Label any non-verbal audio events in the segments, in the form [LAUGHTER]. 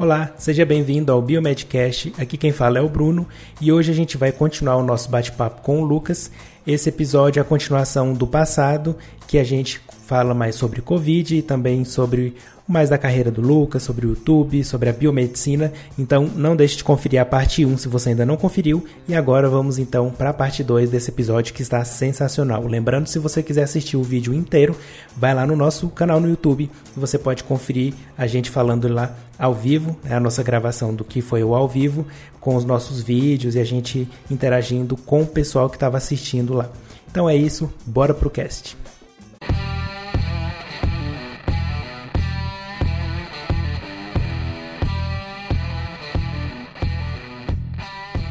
Olá, seja bem-vindo ao Biomedcast. Aqui quem fala é o Bruno e hoje a gente vai continuar o nosso bate-papo com o Lucas. Esse episódio é a continuação do passado, que a gente fala mais sobre Covid e também sobre mais da carreira do Lucas, sobre o YouTube, sobre a biomedicina. Então não deixe de conferir a parte 1 se você ainda não conferiu. E agora vamos então para a parte 2 desse episódio que está sensacional. Lembrando, se você quiser assistir o vídeo inteiro, vai lá no nosso canal no YouTube e você pode conferir a gente falando lá ao vivo, né, a nossa gravação do que foi o ao vivo, com os nossos vídeos e a gente interagindo com o pessoal que estava assistindo lá. Então é isso, bora pro cast.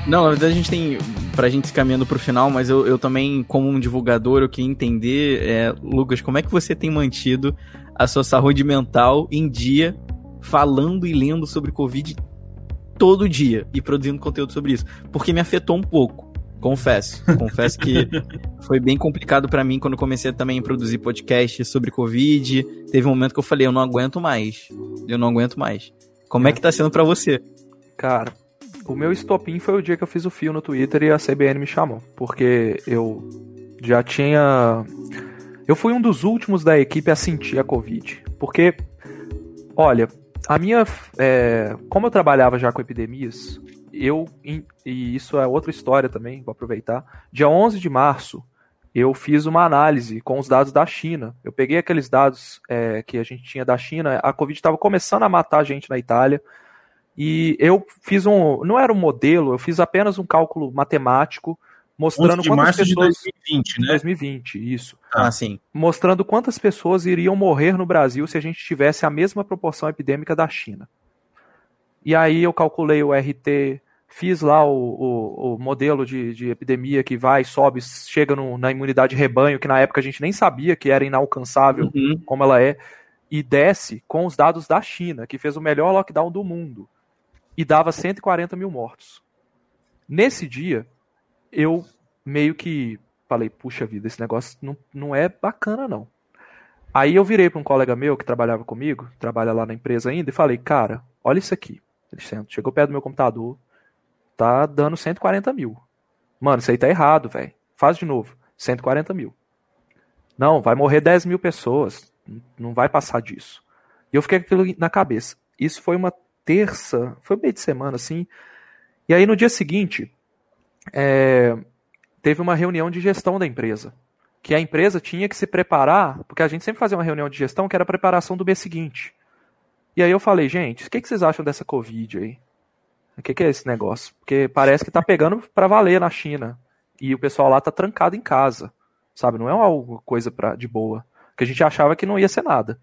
Não, na verdade a gente tem. Pra gente se caminhando pro final, mas eu, eu também, como um divulgador, eu queria entender, é, Lucas, como é que você tem mantido a sua saúde mental em dia, falando e lendo sobre Covid todo dia e produzindo conteúdo sobre isso? Porque me afetou um pouco. Confesso. Confesso que [LAUGHS] foi bem complicado para mim quando comecei também a produzir podcast sobre Covid. Teve um momento que eu falei, eu não aguento mais. Eu não aguento mais. Como é que tá sendo para você? Cara, o meu estopim foi o dia que eu fiz o fio no Twitter e a CBN me chamou. Porque eu já tinha. Eu fui um dos últimos da equipe a sentir a Covid. Porque, olha, a minha. É, como eu trabalhava já com epidemias, eu. E isso é outra história também, vou aproveitar. Dia 11 de março, eu fiz uma análise com os dados da China. Eu peguei aqueles dados é, que a gente tinha da China, a Covid estava começando a matar gente na Itália. E eu fiz um. Não era um modelo, eu fiz apenas um cálculo matemático mostrando de quantas março pessoas. de 2020, né? 2020, isso. Ah, sim. Mostrando quantas pessoas iriam morrer no Brasil se a gente tivesse a mesma proporção epidêmica da China. E aí eu calculei o RT, fiz lá o, o, o modelo de, de, epidemia que vai, sobe, chega no, na imunidade rebanho, que na época a gente nem sabia que era inalcançável Uhum. como ela é, e desce com os dados da China, que fez o melhor lockdown do mundo e dava 140 mil mortos. Nesse dia, eu meio que falei, puxa vida, esse negócio não, não é bacana não. Aí eu virei para um colega meu que trabalhava comigo, trabalha lá na empresa ainda, e falei, cara, olha isso aqui. Ele chegou perto do meu computador, tá dando 140 mil. Mano, isso aí tá errado, velho. Faz de novo. 140 mil. Não, vai morrer 10 mil pessoas. Não vai passar disso. E eu fiquei com aquilo na cabeça. Isso foi uma terça, foi meio de semana, assim. E aí no dia seguinte, é, teve uma reunião de gestão da empresa. Que a empresa tinha que se preparar, porque a gente sempre fazia uma reunião de gestão que era a preparação do mês seguinte. E aí eu falei, gente, o que, que vocês acham dessa Covid aí? O que, que é esse negócio? Porque parece que tá pegando para valer na China. E o pessoal lá tá trancado em casa. Sabe? Não é uma coisa pra, de boa. Que a gente achava que não ia ser nada.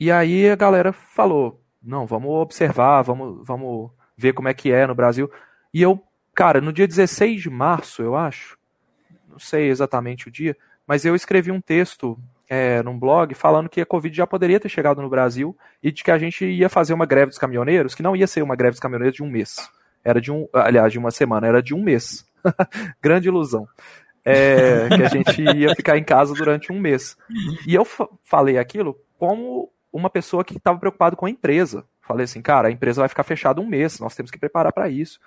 E aí a galera falou: não, vamos observar, vamos, vamos ver como é que é no Brasil. E eu, cara, no dia 16 de março, eu acho, não sei exatamente o dia, mas eu escrevi um texto é, num blog falando que a Covid já poderia ter chegado no Brasil e de que a gente ia fazer uma greve dos caminhoneiros, que não ia ser uma greve dos caminhoneiros de um mês. Era de um, aliás, de uma semana, era de um mês. [LAUGHS] Grande ilusão. É, que a gente ia ficar em casa durante um mês. E eu falei aquilo como uma pessoa que estava preocupado com a empresa. Falei assim, cara, a empresa vai ficar fechada um mês, nós temos que preparar para isso.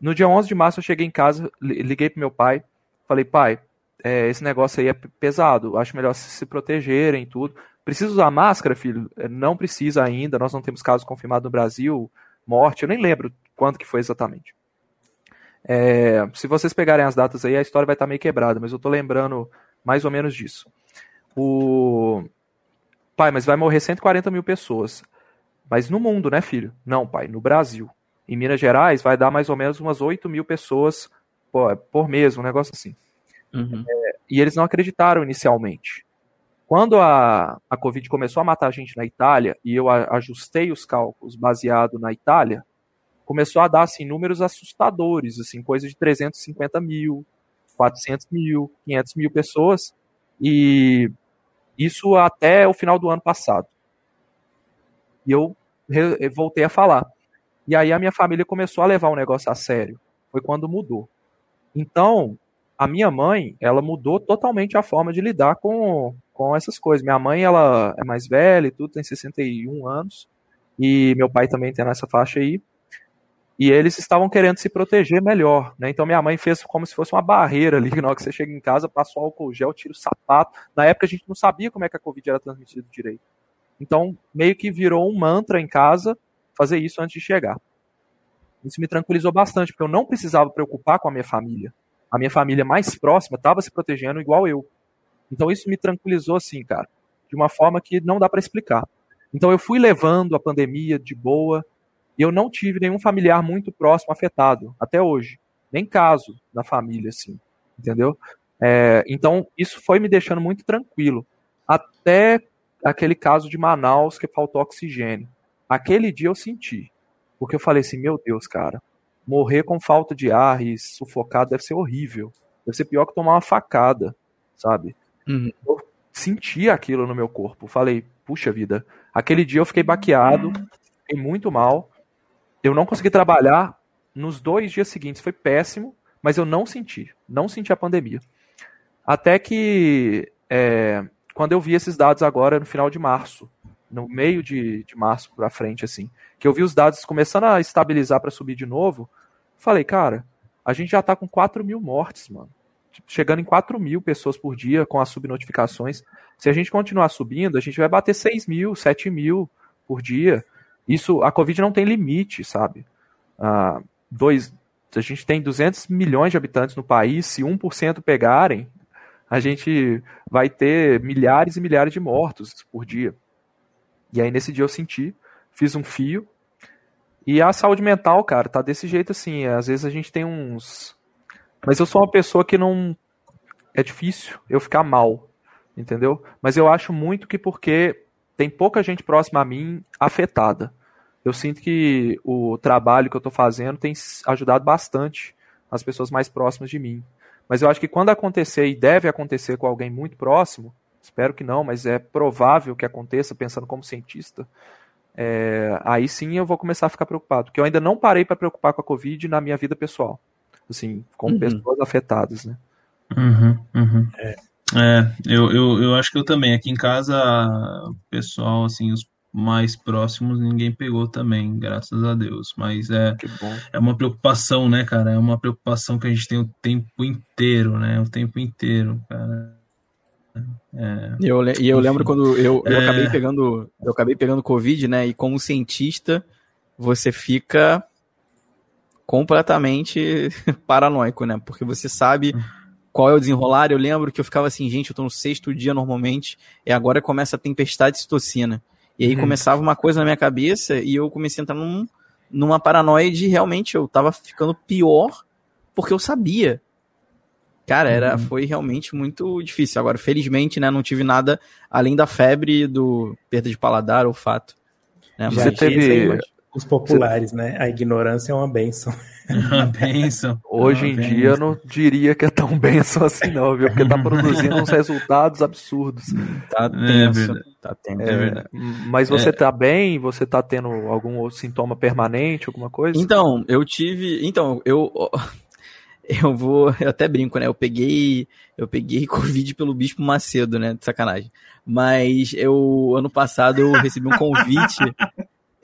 No dia 11 de março eu cheguei em casa, liguei pro meu pai, falei, pai, é, esse negócio aí é pesado, acho melhor se protegerem e tudo. Precisa usar máscara, filho? Não precisa ainda, nós não temos casos confirmados no Brasil, morte, eu nem lembro quanto que foi exatamente. É, se vocês pegarem as datas aí, a história vai estar meio quebrada, mas eu tô lembrando mais ou menos disso. O... Pai, mas vai morrer 140 mil pessoas. Mas no mundo, né, filho? Não, pai, no Brasil. Em Minas Gerais vai dar mais ou menos umas 8 mil pessoas por, por mês, um negócio assim. Uhum. É, e eles não acreditaram inicialmente. Quando a, a Covid começou a matar a gente na Itália, e eu a, ajustei os cálculos baseado na Itália, começou a dar assim, números assustadores, assim, coisa de 350 mil, 400 mil, 500 mil pessoas, e isso até o final do ano passado. E eu voltei a falar. E aí a minha família começou a levar o negócio a sério. Foi quando mudou. Então, a minha mãe, ela mudou totalmente a forma de lidar com, com essas coisas. Minha mãe, ela é mais velha e tudo, tem 61 anos. e meu pai também tem nessa faixa aí. E eles estavam querendo se proteger melhor, né? Então minha mãe fez como se fosse uma barreira ali, [LAUGHS] na hora que você chega em casa, passa o álcool gel, tira o sapato. Na época a gente não sabia como é que a Covid era transmitida direito. Então, meio que virou um mantra em casa fazer isso antes de chegar. Isso me tranquilizou bastante, porque eu não precisava preocupar com a minha família. A minha família mais próxima estava se protegendo igual eu. Então isso me tranquilizou assim, cara, de uma forma que não dá para explicar. Então eu fui levando a pandemia de boa, e eu não tive nenhum familiar muito próximo afetado, até hoje. Nem caso da família, assim. Entendeu? É, então, isso foi me deixando muito tranquilo. Até aquele caso de Manaus que faltou oxigênio. Aquele dia eu senti. Porque eu falei assim, meu Deus, cara, morrer com falta de ar e sufocado deve ser horrível. Deve ser pior que tomar uma facada, sabe? Uhum. Eu senti aquilo no meu corpo. Falei, puxa vida. Aquele dia eu fiquei baqueado, fiquei muito mal eu não consegui trabalhar nos dois dias seguintes. Foi péssimo, mas eu não senti. Não senti a pandemia. Até que é, quando eu vi esses dados agora no final de março, no meio de, de março para frente, assim, que eu vi os dados começando a estabilizar para subir de novo, falei, cara, a gente já tá com 4 mil mortes, mano. Tipo, chegando em 4 mil pessoas por dia com as subnotificações. Se a gente continuar subindo, a gente vai bater 6 mil, 7 mil por dia. Isso, a Covid não tem limite, sabe? Ah, dois, a gente tem 200 milhões de habitantes no país, se 1% pegarem, a gente vai ter milhares e milhares de mortos por dia. E aí nesse dia eu senti, fiz um fio. E a saúde mental, cara, tá desse jeito assim. Às vezes a gente tem uns. Mas eu sou uma pessoa que não. É difícil eu ficar mal, entendeu? Mas eu acho muito que porque tem pouca gente próxima a mim afetada eu sinto que o trabalho que eu estou fazendo tem ajudado bastante as pessoas mais próximas de mim. Mas eu acho que quando acontecer, e deve acontecer com alguém muito próximo, espero que não, mas é provável que aconteça, pensando como cientista, é, aí sim eu vou começar a ficar preocupado. Porque eu ainda não parei para preocupar com a Covid na minha vida pessoal. Assim, com uhum. pessoas afetadas, né? Uhum, uhum. É. é, eu, eu, eu acho que eu também. Aqui em casa, o pessoal, assim, os mais próximos ninguém pegou também, graças a Deus. Mas é, é uma preocupação, né, cara? É uma preocupação que a gente tem o tempo inteiro, né? O tempo inteiro, cara. É, e eu, e eu lembro quando eu, eu é... acabei pegando eu acabei pegando Covid, né? E como cientista, você fica completamente [LAUGHS] paranoico, né? Porque você sabe qual é o desenrolar. Eu lembro que eu ficava assim, gente, eu tô no sexto dia normalmente, e agora começa a tempestade de citocina. E aí uhum. começava uma coisa na minha cabeça e eu comecei a entrar num, numa paranoia de realmente eu tava ficando pior porque eu sabia. Cara, era, uhum. foi realmente muito difícil. Agora, felizmente, né, não tive nada além da febre do perda de paladar, olfato. Né? Já teve os populares, né? A ignorância é uma benção. [LAUGHS] Uma benção. Hoje em dia eu não diria que é tão benção assim, não, viu? Porque tá produzindo uns resultados absurdos. Tá é tenso. É tá tenso. É, mas você é. tá bem? Você tá tendo algum sintoma permanente, alguma coisa? Então, eu tive. Então, eu. [LAUGHS] Eu vou. Eu até brinco, né? Eu peguei. Eu peguei [LAUGHS] Covid pelo Bispo Macedo, né? De sacanagem. Mas eu. Ano passado eu recebi um convite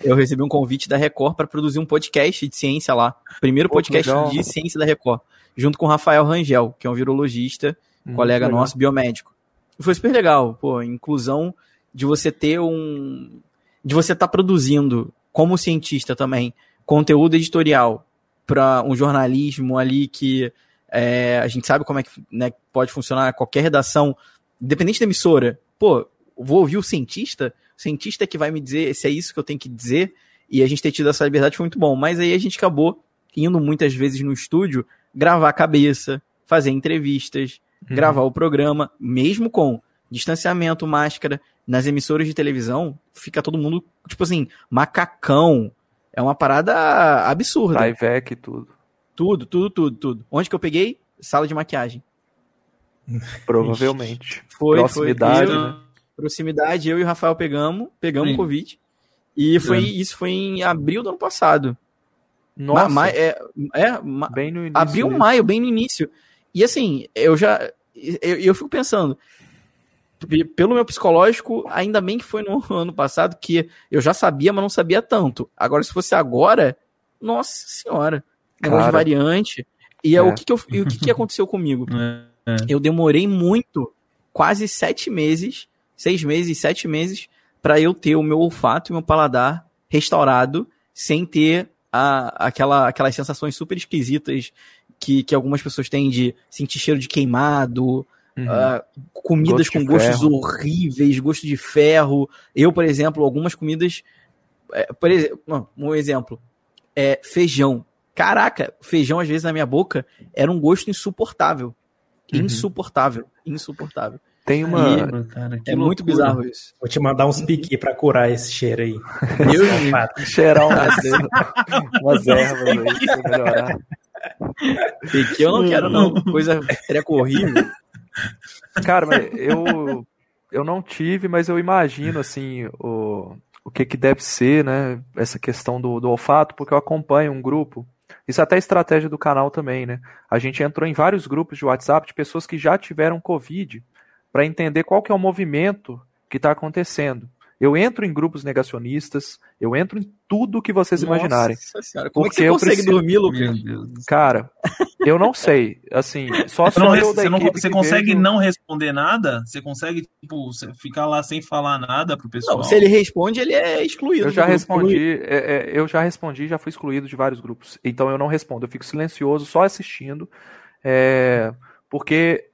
eu recebi um convite da Record para produzir um podcast de ciência lá. Primeiro podcast de ciência da Record. Junto com o Rafael Rangel, que é um virologista, hum, colega legal. nosso, biomédico. E foi super legal, pô, inclusão de você ter um. de você estar tá produzindo, como cientista também, conteúdo editorial para um jornalismo ali que é, a gente sabe como é que né, pode funcionar qualquer redação, independente da emissora. Pô, vou ouvir o cientista? Cientista que vai me dizer se é isso que eu tenho que dizer, e a gente ter tido essa liberdade foi muito bom. Mas aí a gente acabou indo muitas vezes no estúdio gravar a cabeça, fazer entrevistas, uhum. gravar o programa, mesmo com distanciamento, máscara. Nas emissoras de televisão, fica todo mundo, tipo assim, macacão. É uma parada absurda. Tyvek e tudo. Tudo, tudo, tudo, tudo. Onde que eu peguei? Sala de maquiagem. Provavelmente. Foi, Proximidade, foi. Eu, né? Proximidade, eu e o Rafael pegamos, pegamos Sim. Covid. E foi, é. isso foi em abril do ano passado. Nossa. Ma, é, é, bem no início. Abril, maio, bem no início. E assim, eu já. Eu, eu fico pensando. pelo meu psicológico, ainda bem que foi no [LAUGHS] ano passado, que eu já sabia, mas não sabia tanto. Agora, se fosse agora, nossa senhora, negócio de variante. E é. o, que, que, eu, o que, que [LAUGHS] aconteceu comigo? É, é. Eu demorei muito, quase sete meses, seis meses, sete meses, para eu ter o meu olfato e meu paladar restaurado, sem ter a, aquela, aquelas sensações super esquisitas que, que algumas pessoas têm de sentir cheiro de queimado, Uhum. Uh, comidas gosto com gostos ferro. horríveis, gosto de ferro. Eu, por exemplo, algumas comidas. É, por exemplo, um exemplo. É feijão. Caraca, feijão às vezes na minha boca era um gosto insuportável. Uhum. Insuportável. Insuportável. Tem uma. Cara, é loucura. muito bizarro isso. Vou te mandar uns piqui pra curar esse cheiro aí. [LAUGHS] Eu cheirar umas, umas ervas aí pra melhorar. Piqui eu não quero, não. Coisa treco horrível. Cara, mas eu, eu não tive, mas eu imagino, assim, o, o que, que deve ser, né? Essa questão do, do olfato, porque eu acompanho um grupo. Isso é até estratégia do canal também, né? A gente entrou em vários grupos de WhatsApp de pessoas que já tiveram Covid para entender qual que é o movimento que está acontecendo. Eu entro em grupos negacionistas, eu entro em tudo que vocês Nossa imaginarem. Senhora, como porque é que você consegue preciso... dormir, Lucas? Cara, eu não sei. Assim, só você, não, você, não, você consegue vejo... não responder nada? Você consegue tipo, ficar lá sem falar nada pro pessoal? Não, se ele responde, ele é excluído. Eu já respondi, é, é, eu já respondi, já fui excluído de vários grupos. Então eu não respondo, eu fico silencioso, só assistindo. É, porque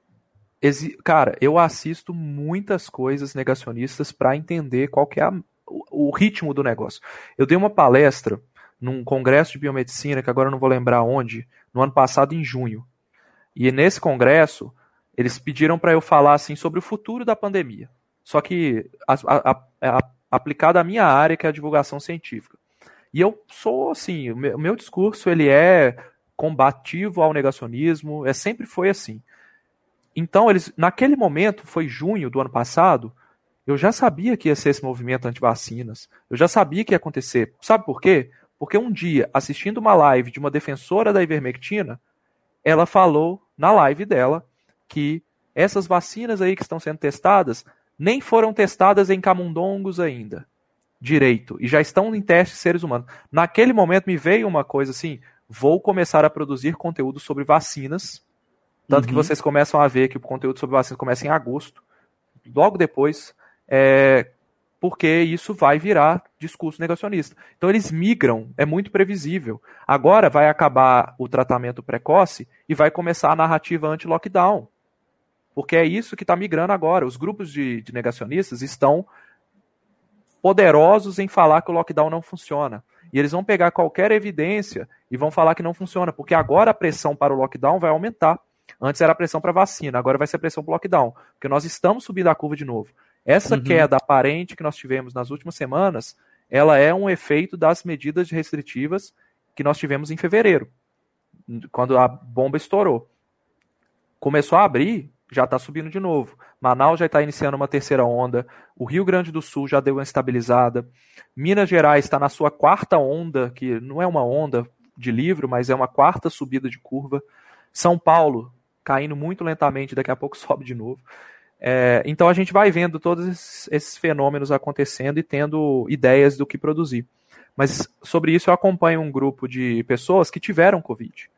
Cara, eu assisto muitas coisas negacionistas para entender qual que é a, o, ritmo do negócio. Eu dei uma palestra num congresso de biomedicina, que agora eu não vou lembrar onde, no ano passado, em junho. E nesse congresso, eles pediram para eu falar assim sobre o futuro da pandemia. Só que a, a, a, aplicado à minha área, que é a divulgação científica. E eu sou assim, o meu, meu discurso ele é combativo ao negacionismo, é sempre foi assim. Então, eles, naquele momento, foi junho do ano passado, eu já sabia que ia ser esse movimento anti-vacinas. Eu já sabia que ia acontecer. Sabe por quê? Porque um dia, assistindo uma live de uma defensora da ivermectina, ela falou na live dela que essas vacinas aí que estão sendo testadas nem foram testadas em camundongos ainda direito e já estão em testes seres humanos. Naquele momento me veio uma coisa assim: vou começar a produzir conteúdo sobre vacinas tanto uhum. que vocês começam a ver que o conteúdo sobre vacina começa em agosto, logo depois, é, porque isso vai virar discurso negacionista. Então eles migram, é muito previsível. Agora vai acabar o tratamento precoce e vai começar a narrativa anti-lockdown. Porque é isso que está migrando agora. Os grupos de, de negacionistas estão poderosos em falar que o lockdown não funciona. E eles vão pegar qualquer evidência e vão falar que não funciona, porque agora a pressão para o lockdown vai aumentar. Antes era pressão para vacina, agora vai ser pressão para lockdown, porque nós estamos subindo a curva de novo. Essa uhum. queda aparente que nós tivemos nas últimas semanas, ela é um efeito das medidas restritivas que nós tivemos em fevereiro, quando a bomba estourou. Começou a abrir, já está subindo de novo. Manaus já está iniciando uma terceira onda. O Rio Grande do Sul já deu uma estabilizada. Minas Gerais está na sua quarta onda, que não é uma onda de livro, mas é uma quarta subida de curva. São Paulo caindo muito lentamente, daqui a pouco [LAUGHS] sobe de novo. É, então a gente vai vendo todos esses, fenômenos acontecendo e tendo ideias do que produzir. Mas sobre isso eu acompanho um grupo de pessoas que tiveram Covid.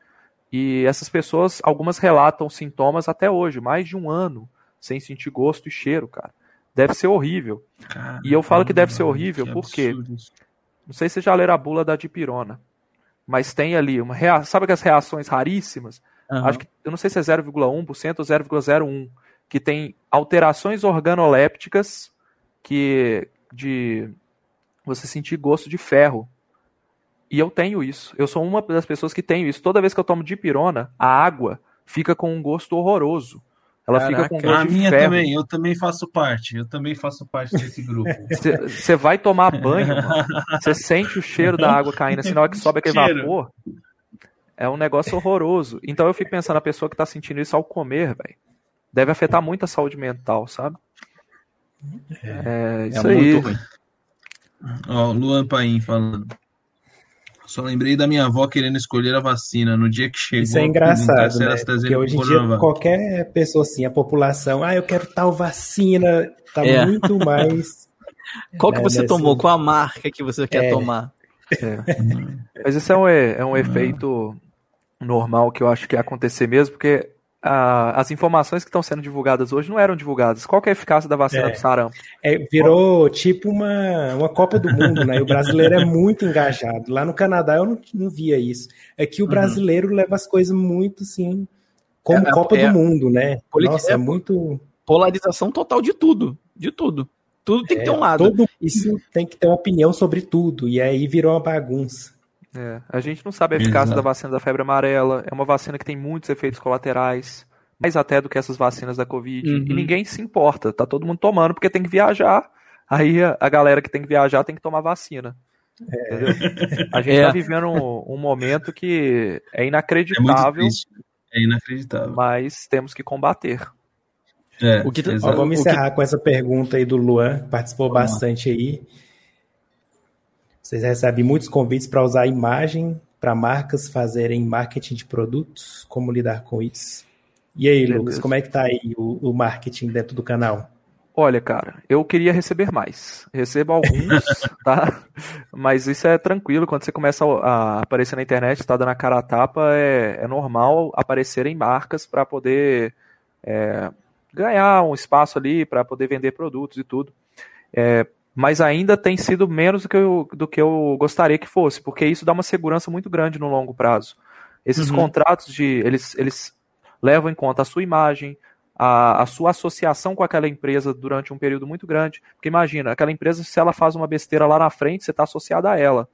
E essas pessoas, algumas relatam sintomas até hoje, mais de um ano, sem sentir gosto e cheiro, cara. Deve ser horrível. Caramba, e eu falo que deve ser horrível porque. Não sei se você já leram a bula da dipirona. Mas tem ali uma rea... Sabe aquelas reações raríssimas? Uhum. Acho que eu não sei se é 0,1% ou 0,01%, que tem alterações organolépticas que de você sentir gosto de ferro. E eu tenho isso. Eu sou uma das pessoas que tenho isso. Toda vez que eu tomo dipirona, a água fica com um gosto horroroso. Ela Caraca, fica com gosto a de minha ferro. também, eu também faço parte. Eu também faço parte desse grupo. Você vai tomar banho, você [LAUGHS] sente o cheiro da água caindo, assim, na hora que sobe aquele cheiro. vapor. É um negócio horroroso. Então eu fico pensando, a pessoa que tá sentindo isso ao comer, velho, deve afetar muito a saúde mental, sabe? É, é isso é aí. Ó, Luan Paim falando. Só lembrei da minha avó querendo escolher a vacina no dia que chegou. Isso é engraçado, né? Porque hoje em dia qualquer pessoa assim, a população, ah, eu quero tal vacina, tá é. muito mais. [LAUGHS] Qual que né, você tomou? Qual a marca que você quer é. tomar? É. Mas isso é um, é um efeito normal que eu acho que ia acontecer mesmo, porque as informações que estão sendo divulgadas hoje não eram divulgadas. Qual é a eficácia da vacina é. do sarampo? É, virou tipo uma, uma Copa do Mundo, né? E o brasileiro é muito engajado. Lá no Canadá eu não, não via isso. É que o uhum. brasileiro uhum. leva as coisas muito assim, como é, Copa é do Mundo, né? Nossa, é muito. Polarização total de tudo. De tudo. Tudo tem que ter um lado. Todo isso tem que ter uma opinião sobre tudo. E aí virou uma bagunça. É, a gente não sabe a eficácia Exato. da vacina da febre amarela. É uma vacina que tem muitos efeitos colaterais, mais até do que essas vacinas da Covid. Uhum. E ninguém se importa. Tá todo mundo tomando porque tem que viajar. Aí a, galera que tem que viajar tem que tomar vacina. É. A gente está [LAUGHS] é. vivendo um, um, momento que é inacreditável. É, é inacreditável. Mas temos que combater. É, o que, ó, vamos encerrar que... com essa pergunta aí do Luan, que participou vamos bastante lá. aí. Vocês recebem muitos convites para usar imagem para marcas fazerem marketing de produtos. Como lidar com isso? E aí, Beleza. Lucas, como é que tá aí o, o, marketing dentro do canal? Olha, cara, eu queria receber mais. Recebo alguns, [LAUGHS] tá? Mas isso é tranquilo. Quando você começa a aparecer na internet, está dando a cara a tapa, é, é normal aparecerem marcas para poder é, ganhar um espaço ali, para poder vender produtos e tudo. É, mas ainda tem sido menos do que, eu, do que eu gostaria que fosse, porque isso dá uma segurança muito grande no longo prazo. Esses uhum. contratos de eles, eles levam em conta a sua imagem, a, a sua associação com aquela empresa durante um período muito grande. Porque imagina, aquela empresa, se ela faz uma besteira lá na frente, você está associado a ela.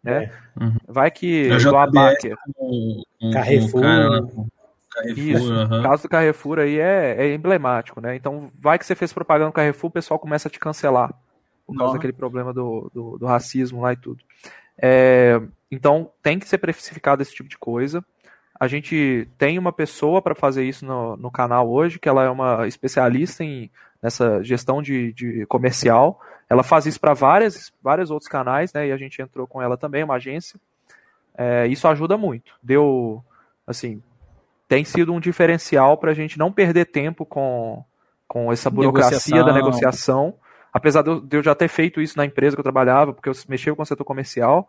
Né? É. Uhum. Vai que do Abaque. Carrefour. Carrefour, Isso, uhum. o caso do Carrefour aí é, é, emblemático, né? Então, vai que você fez propaganda no Carrefour, o pessoal começa a te cancelar por causa daquele problema do, do, do, racismo lá e tudo. É, então, tem que ser precificado esse tipo de coisa. A gente tem uma pessoa para fazer isso no, no canal hoje, que ela é uma especialista em nessa gestão de, de comercial. Ela faz isso para várias, vários outros canais, né? E a gente entrou com ela também, uma agência. É, isso ajuda muito. Deu, assim, tem sido um diferencial para a gente não perder tempo com, com essa burocracia negociação. da negociação apesar de eu, já ter feito isso na empresa que eu trabalhava, porque eu mexia com o setor comercial,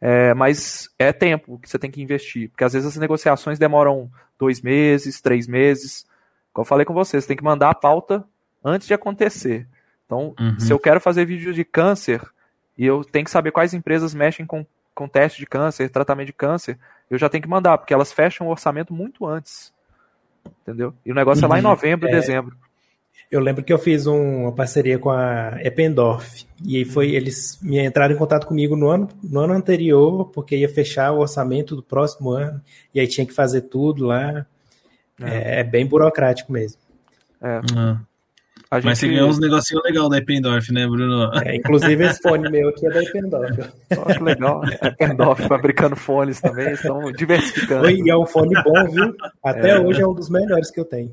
é, mas é tempo que você tem que investir, porque às vezes as negociações demoram dois meses, três meses. Como eu falei com você, você tem que mandar a pauta antes de acontecer. Então, uhum. se eu quero fazer vídeo de câncer e eu tenho que saber quais empresas mexem com, com teste de câncer, tratamento de câncer, eu já tenho que mandar, porque elas fecham o orçamento muito antes. Entendeu? E o negócio uhum. é lá em uhum. novembro, é. dezembro. Eu lembro que eu fiz um, uma parceria com a Eppendorf e aí foi eles me entraram em contato comigo no ano, no ano anterior porque ia fechar o orçamento do próximo ano e aí tinha que fazer tudo lá. É, é, é bem burocrático mesmo. É. Ah. Gente... Mas você ganhou uns negocinhos legais da Eppendorf, né, Bruno? É, inclusive esse fone meu aqui é da Eppendorf. Oh, que legal. Eppendorf fabricando fones também, estão diversificando. Oi, e é um fone bom, viu? [LAUGHS] Até é. hoje é um dos melhores que eu tenho.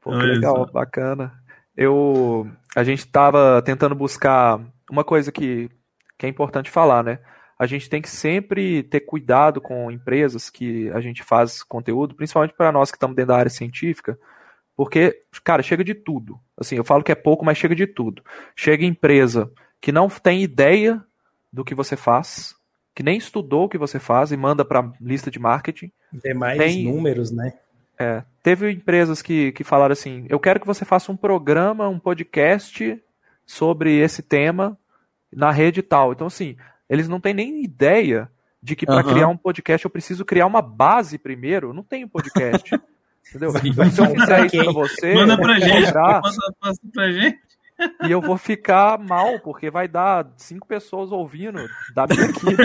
Pô, que legal, bacana eu a gente estava tentando buscar uma coisa que, que é importante falar, né? A gente tem que sempre ter cuidado com empresas que a gente faz conteúdo, principalmente para nós que estamos dentro da área científica, porque, cara, chega de tudo. Assim, eu falo que é pouco, mas chega de tudo. Chega empresa que não tem ideia do que você faz, que nem estudou o que você faz e manda para lista de marketing. Tem mais tem, números, né? É, teve empresas que, que falaram assim: eu quero que você faça um programa, um podcast sobre esse tema na rede tal. Então, assim, eles não têm nem ideia de que para uhum. criar um podcast eu preciso criar uma base primeiro. Eu não tenho podcast. [LAUGHS] entendeu? Então, se eu fizer isso para você, manda pra gente, manda pra gente. E eu vou ficar mal, porque vai dar cinco pessoas ouvindo da minha equipe.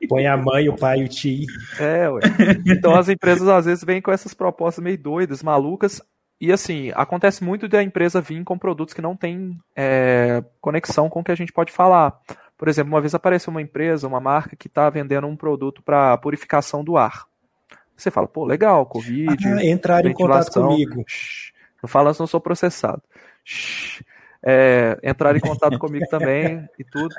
[LAUGHS] Põe a mãe, o pai, o tio. É, ué. Então as empresas às vezes vêm com essas propostas meio doidas, malucas. E assim, acontece muito da empresa vir com produtos que não tem é, conexão com o que a gente pode falar. Por exemplo, uma vez apareceu uma empresa, uma marca que está vendendo um produto para purificação do ar. Você fala, pô, legal, Covid. Ah, entrar em contato comigo. Shh, não fala se não sou processado. Shhh. é, entraram em contato [LAUGHS] comigo também e tudo.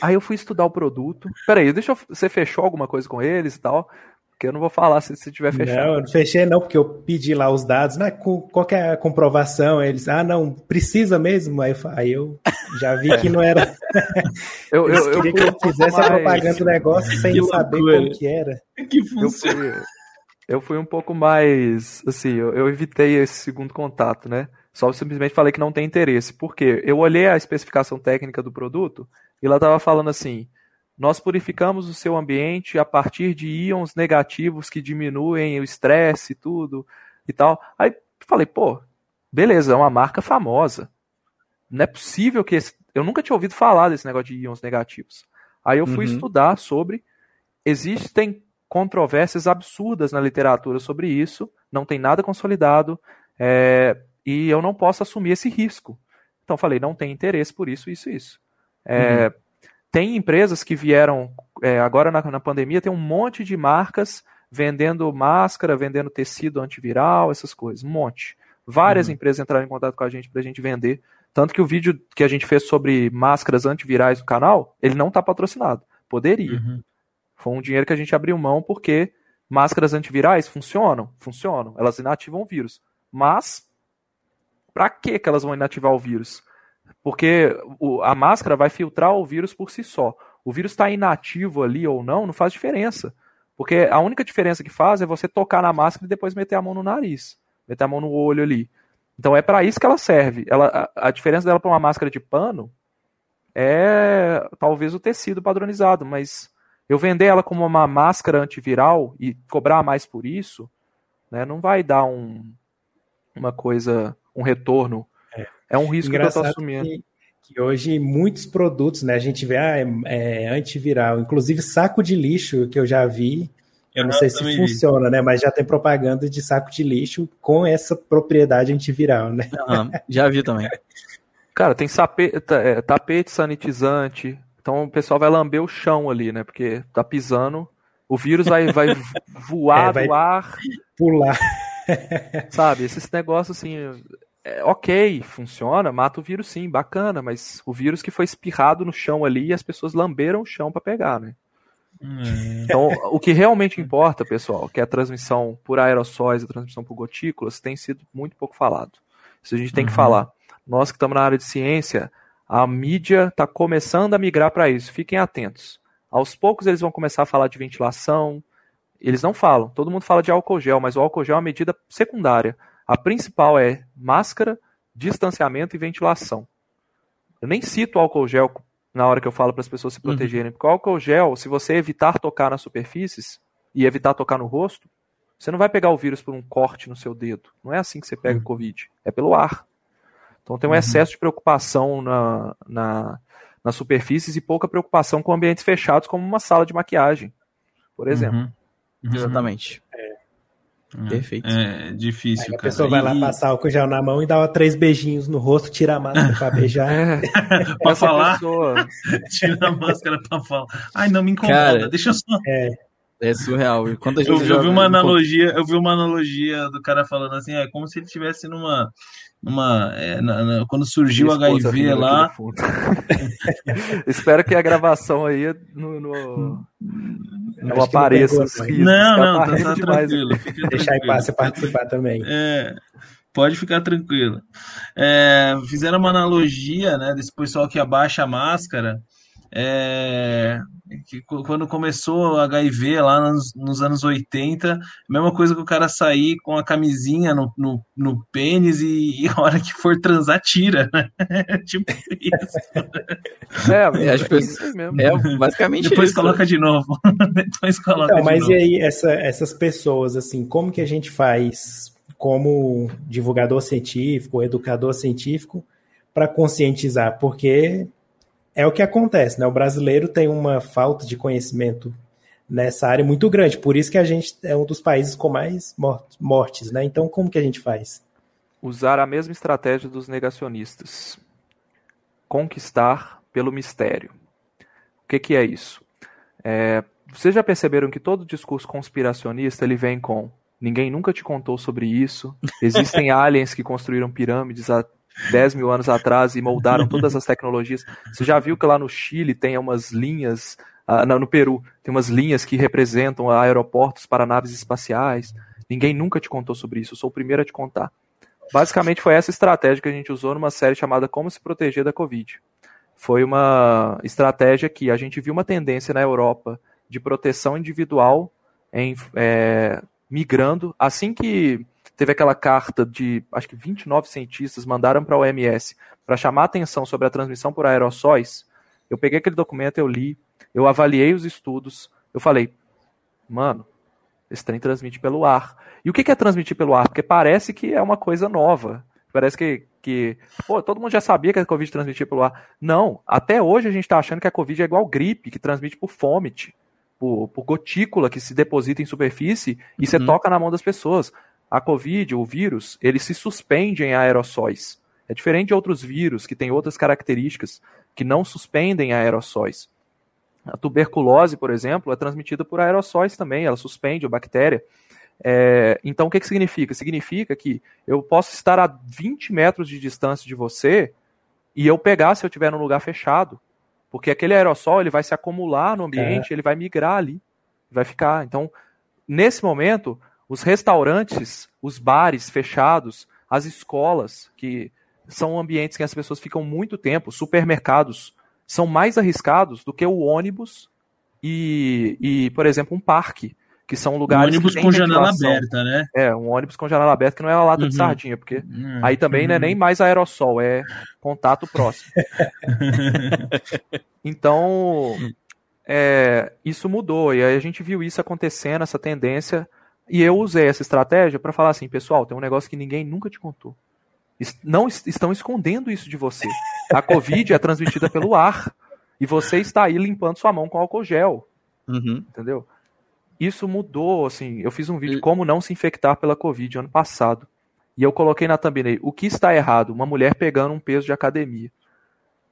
Aí eu fui estudar o produto. Peraí, deixa eu, você fechou alguma coisa com eles e tal? Porque eu não vou falar se, se tiver fechado. Não, eu não fechei não, porque eu pedi lá os dados, né, com qualquer é comprovação, eles, ah, não, precisa mesmo? Aí, aí eu já vi que não era... [LAUGHS] eu, eu, eu, eu que eu fizesse mais... a propaganda do negócio sem saber como que era. Que funciona. Eu fui, eu fui um pouco mais, assim, eu, eu evitei esse segundo contato, né? Só simplesmente falei que não tem interesse. Por quê? Eu olhei a especificação técnica do produto e ela estava falando assim: nós purificamos o seu ambiente a partir de íons negativos que diminuem o estresse e tudo e tal. Aí falei, pô, beleza, é uma marca famosa. Não é possível que esse... eu nunca tinha ouvido falar desse negócio de íons negativos. Aí eu fui uhum. estudar sobre existem controvérsias absurdas na literatura sobre isso, não tem nada consolidado. É, e eu não posso assumir esse risco. Então falei, não tem interesse por isso, isso, isso. É, uhum. Tem empresas que vieram, é, agora na, na pandemia, tem um monte de marcas vendendo máscara, vendendo tecido antiviral, essas coisas, um monte. Várias uhum. empresas entraram em contato com a gente para a gente vender. Tanto que o vídeo que a gente fez sobre máscaras antivirais no canal, ele não está patrocinado. Poderia. Uhum. Foi um dinheiro que a gente abriu mão porque máscaras antivirais funcionam? Funcionam. Elas inativam o vírus. Mas para que elas vão inativar o vírus? Porque a máscara vai filtrar o vírus por si só. O vírus está inativo ali ou não, não faz diferença. Porque a única diferença que faz é você tocar na máscara e depois meter a mão no nariz, meter a mão no olho ali. Então é para isso que ela serve. Ela, a, a diferença dela para uma máscara de pano é talvez o tecido padronizado, mas eu vender ela como uma máscara antiviral e cobrar mais por isso, né, não vai dar um, uma coisa um retorno. É, é um risco Engraçado que eu estou assumindo. Que, que, hoje muitos produtos, né, a gente vê, ah, é, é, antiviral, inclusive saco de lixo que eu já vi, eu não ah, sei se funciona, vi. né, mas já tem propaganda de saco de lixo com essa propriedade antiviral, né? Uhum, já vi também. Cara, tem sapete, é, tapete sanitizante, então o pessoal vai lamber o chão ali, né, porque tá pisando, o vírus vai, vai [LAUGHS] voar é, vai do ar. Pular. Sabe, esses negócios assim, é, ok, funciona, mata o vírus sim, bacana, mas o vírus que foi espirrado no chão ali e as pessoas lamberam o chão para pegar, né? Hum. Então, o que realmente importa, pessoal, que é a transmissão por aerossóis, a transmissão por gotículas, tem sido muito pouco falado. Isso a gente tem uhum. que falar. Nós que estamos na área de ciência, a mídia está começando a migrar para isso. Fiquem atentos. Aos poucos eles vão começar a falar de ventilação. Eles não falam. Todo mundo fala de álcool gel, mas o álcool gel é uma medida secundária. A principal é máscara, distanciamento e ventilação. Eu nem cito álcool gel na hora que eu falo para as pessoas se uhum. protegerem, uhum. porque o álcool gel, se você evitar tocar nas superfícies e evitar tocar no rosto, você não vai pegar o vírus por um corte no seu dedo. Não é assim que você pega o uhum. Covid. É pelo ar. Então tem um uhum. excesso de preocupação na, na, nas superfícies e pouca preocupação com ambientes fechados, como uma sala de maquiagem, por exemplo. Uhum. Exatamente. É. Perfeito. É difícil, Aí a pessoa vai lá passar o gel na mão e dá três beijinhos no rosto, tira a máscara pra [LAUGHS] beijar. É. [LAUGHS] pra falar. Pessoa... [LAUGHS] tira a máscara pra falar. Ai, não me incomoda, Cara, deixa eu só. É. É surreal. Quando a gente eu, eu vi uma analogia, eu vi uma analogia do cara falando assim, é como se ele estivesse numa numa é, na, na, quando surgiu o HIV lá. [LAUGHS] Espero que a gravação aí no, no, não apareça. Não, não, tá, tá tranquilo. Deixar você participar também. É, pode ficar tranquilo. É, fizeram uma analogia, né, desse pessoal que abaixa a máscara é, que quando começou o HIV lá nos, nos, anos 80, mesma coisa que o cara sair com a camisinha no, no, no pênis e, e, a hora que for transar, tira, né? [LAUGHS] tipo isso. É, as pessoas, mesmo. é basicamente Depois isso. coloca de novo. [LAUGHS] Depois coloca então, mas novo. e aí, essa, essas pessoas, assim, como que a gente faz como divulgador científico, educador científico, para conscientizar? Porque é o que acontece, né? O brasileiro tem uma falta de conhecimento nessa área muito grande, por isso que a gente é um dos países com mais mortes, né? Então, como que a gente faz? Usar a mesma estratégia dos negacionistas. Conquistar pelo mistério. O que, que é isso? É, vocês já perceberam que todo discurso conspiracionista ele vem com ninguém nunca te contou sobre isso, existem [LAUGHS] aliens que construíram pirâmides há 10 mil anos atrás e moldaram todas as tecnologias. Você já viu que lá no Chile tem umas linhas, uh, no Peru, tem umas linhas que representam aeroportos para naves espaciais. Ninguém nunca te contou sobre isso, eu sou o primeiro a te contar. Basicamente foi essa estratégia que a gente usou numa série chamada Como se proteger da Covid. Foi uma estratégia que a gente viu uma tendência na Europa de proteção individual em, é, migrando. Assim que teve aquela carta de, acho que 29 cientistas mandaram para a OMS para chamar atenção sobre a transmissão por aerossóis, eu peguei aquele documento, eu li, eu avaliei os estudos, eu falei, mano, esse trem transmite pelo ar. E o que é transmitir pelo ar? Porque parece que é uma coisa nova. Parece que, que pô, todo mundo já sabia que a Covid transmitia pelo ar. Não, até hoje a gente está achando que a Covid é igual gripe, que transmite por fômite, por, por gotícula que se deposita em superfície e uhum. você toca na mão das pessoas. A Covid, o vírus, ele se suspende em aerossóis. É diferente de outros vírus que têm outras características que não suspendem aerossóis. A tuberculose, por exemplo, é transmitida por aerossóis também, ela suspende a bactéria. É, então, o que, que significa? Significa que eu posso estar a 20 metros de distância de você e eu pegar se eu estiver num lugar fechado. Porque aquele aerossol ele vai se acumular no ambiente, é. ele vai migrar ali, vai ficar. Então, nesse momento, os restaurantes, os bares fechados, as escolas, que são ambientes que as pessoas ficam muito tempo, supermercados, são mais arriscados do que o ônibus e, e por exemplo, um parque, que são lugares. Um ônibus com janela aberta, né? É, um ônibus com janela aberta que não é uma lata uhum. de sardinha, porque uhum. aí também uhum. não é nem mais aerossol, é contato próximo. [LAUGHS] então, é, isso mudou, e aí a gente viu isso acontecendo, essa tendência, e eu usei essa estratégia para falar assim, pessoal, tem um negócio que ninguém nunca te contou não estão escondendo isso de você. A Covid é transmitida pelo ar e você está aí limpando sua mão com álcool gel. Uhum. Entendeu? Isso mudou, assim, eu fiz um vídeo como não se infectar pela Covid ano passado. E eu coloquei na thumbnail, o que está errado? Uma mulher pegando um peso de academia.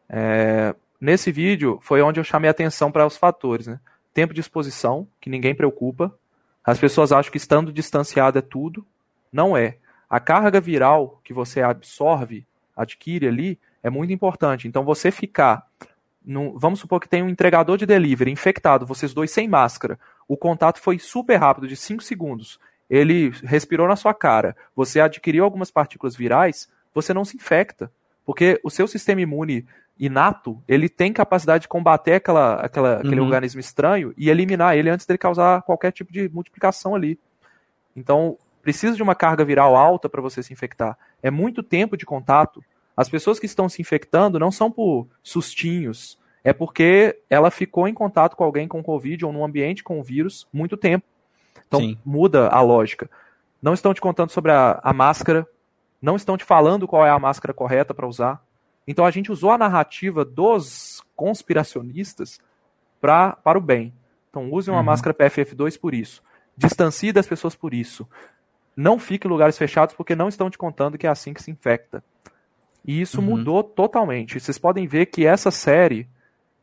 É, nesse vídeo foi onde eu chamei atenção para os fatores, né? Tempo de exposição, que ninguém preocupa. As pessoas acham que estando distanciado é tudo. Não é a carga viral que você absorve, adquire ali, é muito importante. Então, você ficar. No, vamos supor que tem um entregador de delivery infectado, vocês dois sem máscara. O contato foi super rápido, de 5 segundos. Ele respirou na sua cara, você adquiriu algumas partículas virais, você não se infecta. Porque o seu sistema imune inato, ele tem capacidade de combater aquela, aquela, aquele uhum. organismo estranho e eliminar ele antes dele causar qualquer tipo de multiplicação ali. Então, precisa de uma carga viral alta para você se infectar. É muito tempo de contato. As pessoas que estão se infectando não são por sustinhos, é porque ela ficou em contato com alguém com Covid ou num ambiente com o vírus muito tempo. Então Sim. muda a lógica. Não estão te contando sobre a, a máscara, não estão te falando qual é a máscara correta para usar. Então a gente usou a narrativa dos conspiracionistas pra, para o bem. Então use uma uhum. máscara PFF2 por isso. Distancie das pessoas por isso não fique em lugares fechados porque não estão te contando que é assim que se infecta. E isso uhum. mudou totalmente. Vocês podem ver que essa série,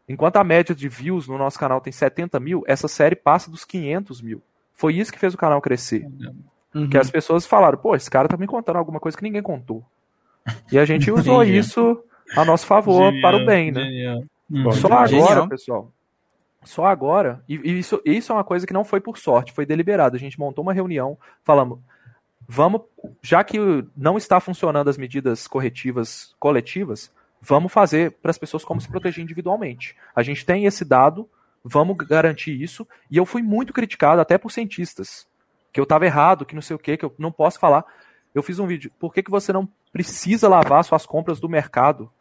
enquanto a média de views no nosso canal tem 70 mil, essa série passa dos 500 mil. Foi isso que fez o canal crescer. Uhum. Que as pessoas falaram, pô, esse cara tá me contando alguma coisa que ninguém contou. E a gente [LAUGHS] usou isso a nosso favor genial, para o bem, né? Uhum. Só agora, genial. pessoal, só agora, e isso, isso é uma coisa que não foi por sorte, foi deliberado. A gente montou uma reunião, falamos, vamos, já que não está funcionando as medidas corretivas coletivas, vamos fazer para as pessoas como se proteger individualmente. A gente tem esse dado, vamos garantir isso, e eu fui muito criticado até por cientistas, que eu estava errado, que não sei o que, que eu não posso falar. Eu fiz um vídeo, por que, que você não precisa lavar suas compras do mercado?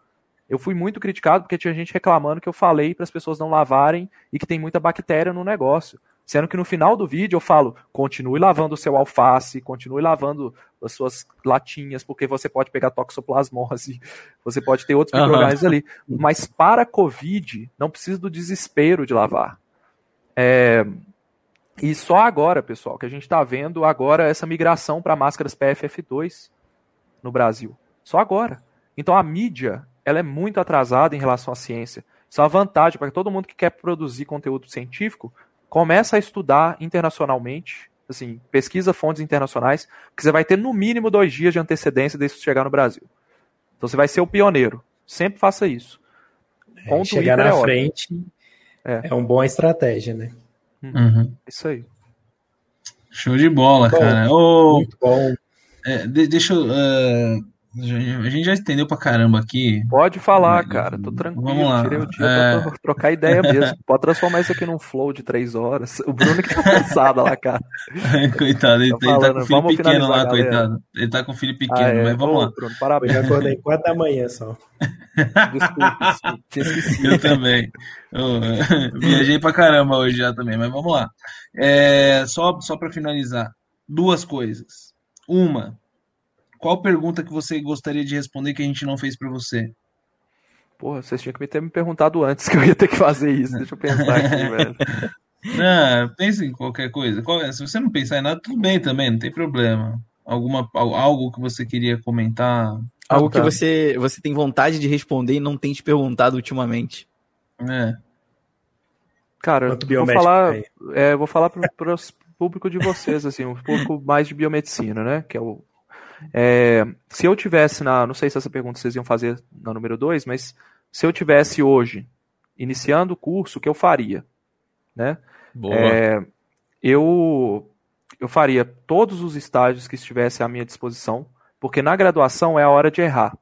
Eu fui muito criticado porque tinha gente reclamando que eu falei para as pessoas não lavarem e que tem muita bactéria no negócio. Sendo que no final do vídeo eu falo: continue lavando o seu alface, continue lavando as suas latinhas, porque você pode pegar toxoplasmose, [LAUGHS] você pode ter outros micro-organismos ali. Mas para a Covid, não precisa do desespero de lavar. É... E só agora, pessoal, que a gente está vendo agora essa migração para máscaras PFF2 no Brasil. Só agora. Então a mídia ela é muito atrasada em relação à ciência. Isso é uma vantagem para todo mundo que quer produzir conteúdo científico começa a estudar internacionalmente, assim, pesquisa fontes internacionais, que você vai ter no mínimo dois dias de antecedência desse chegar no Brasil. Então você vai ser o pioneiro. Sempre faça isso. É, chegar na é frente é. é uma boa estratégia, né? Uhum. Isso aí. Show de bola, bom, cara. Oh, muito bom. É, deixa eu. Uh, a gente já entendeu pra caramba aqui. Pode falar, cara. Tô tranquilo. Vamos lá. Tirei o dia é... pra trocar ideia mesmo. [LAUGHS] Pode transformar isso aqui num flow de três horas. O Bruno que tá cansado lá, cara. [LAUGHS] coitado, ele, tá ele tá com o filho pequeno lá, coitado. Ele tá com o filho pequeno, ah, é. mas vamos lá. Bruno, parabéns. Eu já acordei quatro da manhã só. [LAUGHS] Desculpa, tinha esquecido. Eu também. Eu, viajei pra caramba hoje já também, mas vamos lá. É, só, só pra finalizar, duas coisas. Uma, qual pergunta que você gostaria de responder que a gente não fez para você? Porra, vocês tinham que ter me perguntado antes que eu ia ter que fazer isso. Deixa eu pensar aqui, [LAUGHS] velho. Não, pense em qualquer coisa. Se você não pensar em nada, tudo bem também, não tem problema. Alguma, algo que você queria comentar? Algo ah, tá. que você, você tem vontade de responder e não tem te perguntado ultimamente. É. Cara, vou falar, é, vou falar para o público de vocês, assim, um pouco mais de biomedicina, né? Que é o, é, se eu tivesse na. Não sei se essa pergunta vocês iam fazer na número 2, mas se eu tivesse hoje iniciando o curso, o que eu faria? Né? É, eu, eu faria todos os estágios que estivessem à minha disposição, porque na graduação é a hora de errar.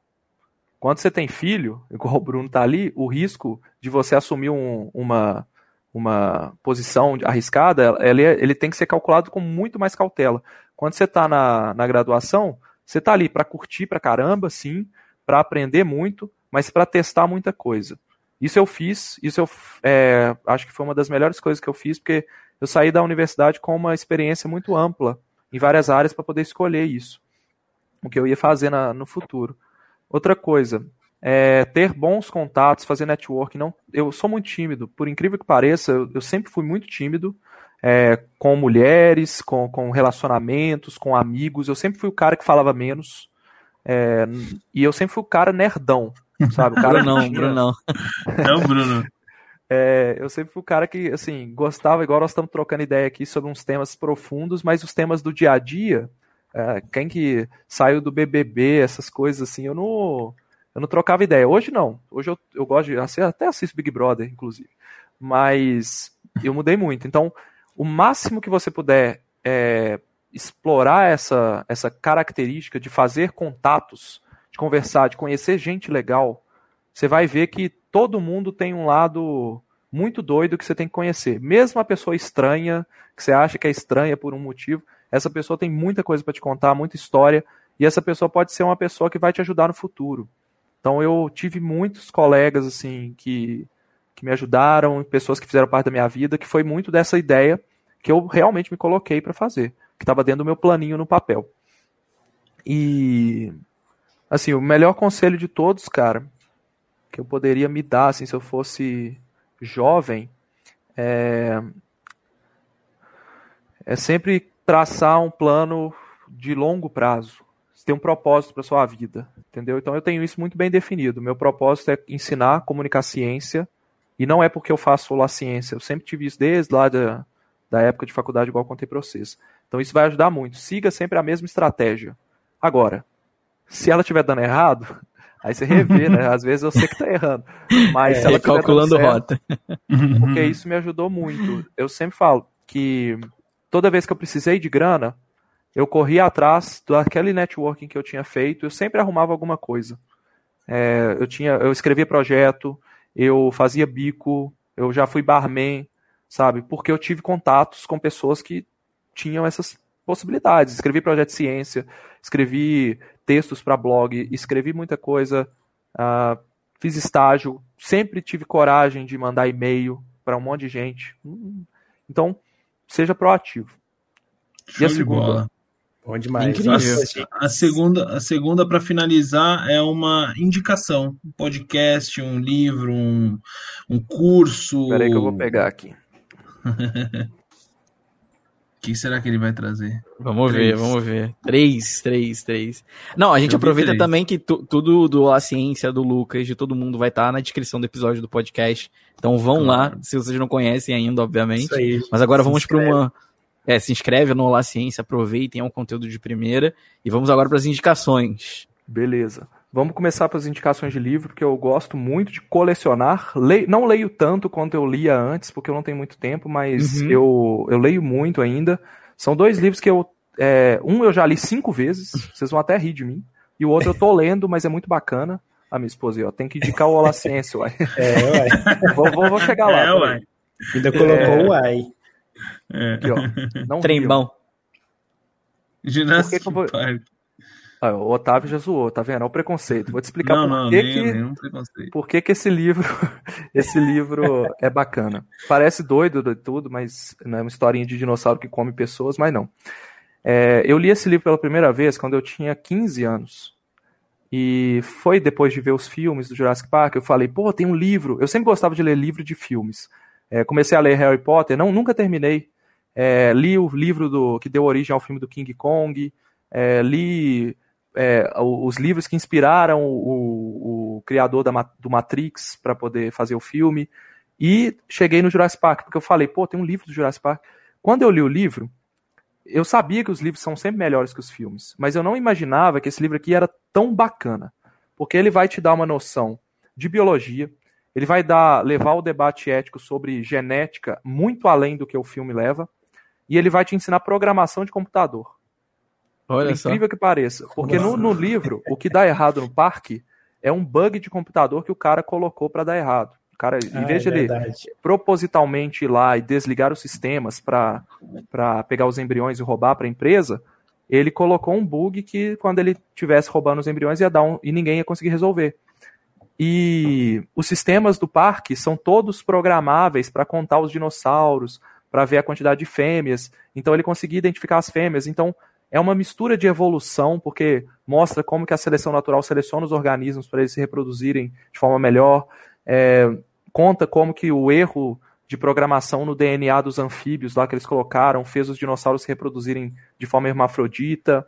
Quando você tem filho, [LAUGHS] igual o Bruno está ali, o risco de você assumir um, uma, uma posição arriscada, ele, ele tem que ser calculado com muito mais cautela. Quando você está na, na graduação, você está ali para curtir pra caramba, sim, para aprender muito, mas para testar muita coisa. Isso eu fiz, isso eu é, acho que foi uma das melhores coisas que eu fiz, porque eu saí da universidade com uma experiência muito ampla em várias áreas para poder escolher isso, o que eu ia fazer na, no futuro. Outra coisa, é, ter bons contatos, fazer network. Não, eu sou muito tímido, por incrível que pareça, eu, eu sempre fui muito tímido é, com mulheres, com, com relacionamentos, com amigos. Eu sempre fui o cara que falava menos. É, e eu sempre fui o cara nerdão, sabe? O [LAUGHS] cara não, Bruno não. É o Bruno. É, eu sempre fui o cara que, assim, gostava, igual nós estamos trocando ideia aqui sobre uns temas profundos, mas os temas do dia a dia, é, quem que saiu do BBB, essas coisas assim, eu não, eu não trocava ideia. Hoje não. Hoje eu, eu gosto de, até assisto Big Brother, inclusive. Mas eu mudei muito. Então, o máximo que você puder é, explorar essa, essa característica de fazer contatos, de conversar, de conhecer gente legal, você vai ver que todo mundo tem um lado muito doido que você tem que conhecer. Mesmo a pessoa estranha, que você acha que é estranha por um motivo, essa pessoa tem muita coisa para te contar, muita história, e essa pessoa pode ser uma pessoa que vai te ajudar no futuro. Então eu tive muitos colegas assim que, que me ajudaram, pessoas que fizeram parte da minha vida, que foi muito dessa ideia que eu realmente me coloquei para fazer, que estava dentro do meu planinho no papel. E assim, o melhor conselho de todos, cara, que eu poderia me dar assim se eu fosse jovem, é é sempre traçar um plano de longo prazo. ter um propósito para sua vida, entendeu? Então eu tenho isso muito bem definido. Meu propósito é ensinar, comunicar ciência, e não é porque eu faço lá ciência. Eu sempre tive isso desde lá da, da época de faculdade, igual contei para vocês. Então isso vai ajudar muito. Siga sempre a mesma estratégia. Agora, se ela estiver dando errado, [LAUGHS] aí você revê, né? Às vezes eu sei que tá errando. Mas é, se ela calculando certo, rota. [LAUGHS] Porque isso me ajudou muito. Eu sempre falo que toda vez que eu precisei de grana, eu corria atrás daquele networking que eu tinha feito, eu sempre arrumava alguma coisa. É, eu tinha, eu escrevia projeto, eu fazia bico, eu já fui barman, sabe? Porque eu tive contatos com pessoas que tinham essas possibilidades. Escrevi projeto de ciência, escrevi textos para blog, escrevi muita coisa, uh, fiz estágio, sempre tive coragem de mandar e-mail para um monte de gente. Então, seja proativo. Show e a segunda? Bola. Bom demais. A, a, segunda, a segunda para finalizar é uma indicação, um podcast, um livro, um, um curso. Peraí que eu vou pegar aqui. O [LAUGHS] que será que ele vai trazer? Vamos três. ver, vamos ver. Três, três, três. Não, a gente Eu aproveita também que tudo do A Ciência, do Lucas, de todo mundo vai estar tá na descrição do episódio do podcast. Então vão claro. lá, se vocês não conhecem ainda, obviamente. Aí, Mas agora vamos para uma. É, se inscreve no Olá Ciência, aproveitem, é um conteúdo de primeira. E vamos agora para as indicações. Beleza. Vamos começar pelas indicações de livro, porque eu gosto muito de colecionar. Leio, não leio tanto quanto eu lia antes, porque eu não tenho muito tempo, mas uhum. eu, eu leio muito ainda. São dois livros que eu. É, um eu já li cinco vezes, vocês vão até rir de mim. E o outro eu tô lendo, mas é muito bacana. A minha esposa, ó, tem que indicar o Olacense, uai. É, uai. [LAUGHS] vou, vou, vou chegar lá. É, uai. Ainda colocou é... o uai. É. Aqui, ó. Não Trembão. Park. Ah, o Otávio já zoou, tá vendo? É o preconceito. Vou te explicar não, por não, que, que, por que, que esse livro [LAUGHS] esse livro é bacana. Parece doido de tudo, mas não é uma historinha de dinossauro que come pessoas, mas não. É, eu li esse livro pela primeira vez quando eu tinha 15 anos. E foi depois de ver os filmes do Jurassic Park, eu falei, pô, tem um livro. Eu sempre gostava de ler livro de filmes. É, comecei a ler Harry Potter, não, nunca terminei. É, li o livro do que deu origem ao filme do King Kong. É, li é, os livros que inspiraram o, o criador da, do Matrix para poder fazer o filme. E cheguei no Jurassic Park, porque eu falei, pô, tem um livro do Jurassic Park. Quando eu li o livro, eu sabia que os livros são sempre melhores que os filmes, mas eu não imaginava que esse livro aqui era tão bacana, porque ele vai te dar uma noção de biologia, ele vai dar levar o debate ético sobre genética muito além do que o filme leva, e ele vai te ensinar programação de computador. Olha incrível só. que pareça. Porque no, no, livro, o que dá errado no parque é um bug de computador que o cara colocou para dar errado. O cara, ah, em vez é de ele propositalmente ir lá e desligar os sistemas para pegar os embriões e roubar para a empresa, ele colocou um bug que quando ele tivesse roubando os embriões ia dar um, e ninguém ia conseguir resolver. E os sistemas do parque são todos programáveis para contar os dinossauros, para ver a quantidade de fêmeas. Então ele conseguia identificar as fêmeas. Então é uma mistura de evolução, porque mostra como que a seleção natural seleciona os organismos para eles se reproduzirem de forma melhor, é, conta como que o erro de programação no DNA dos anfíbios lá que eles colocaram fez os dinossauros se reproduzirem de forma hermafrodita.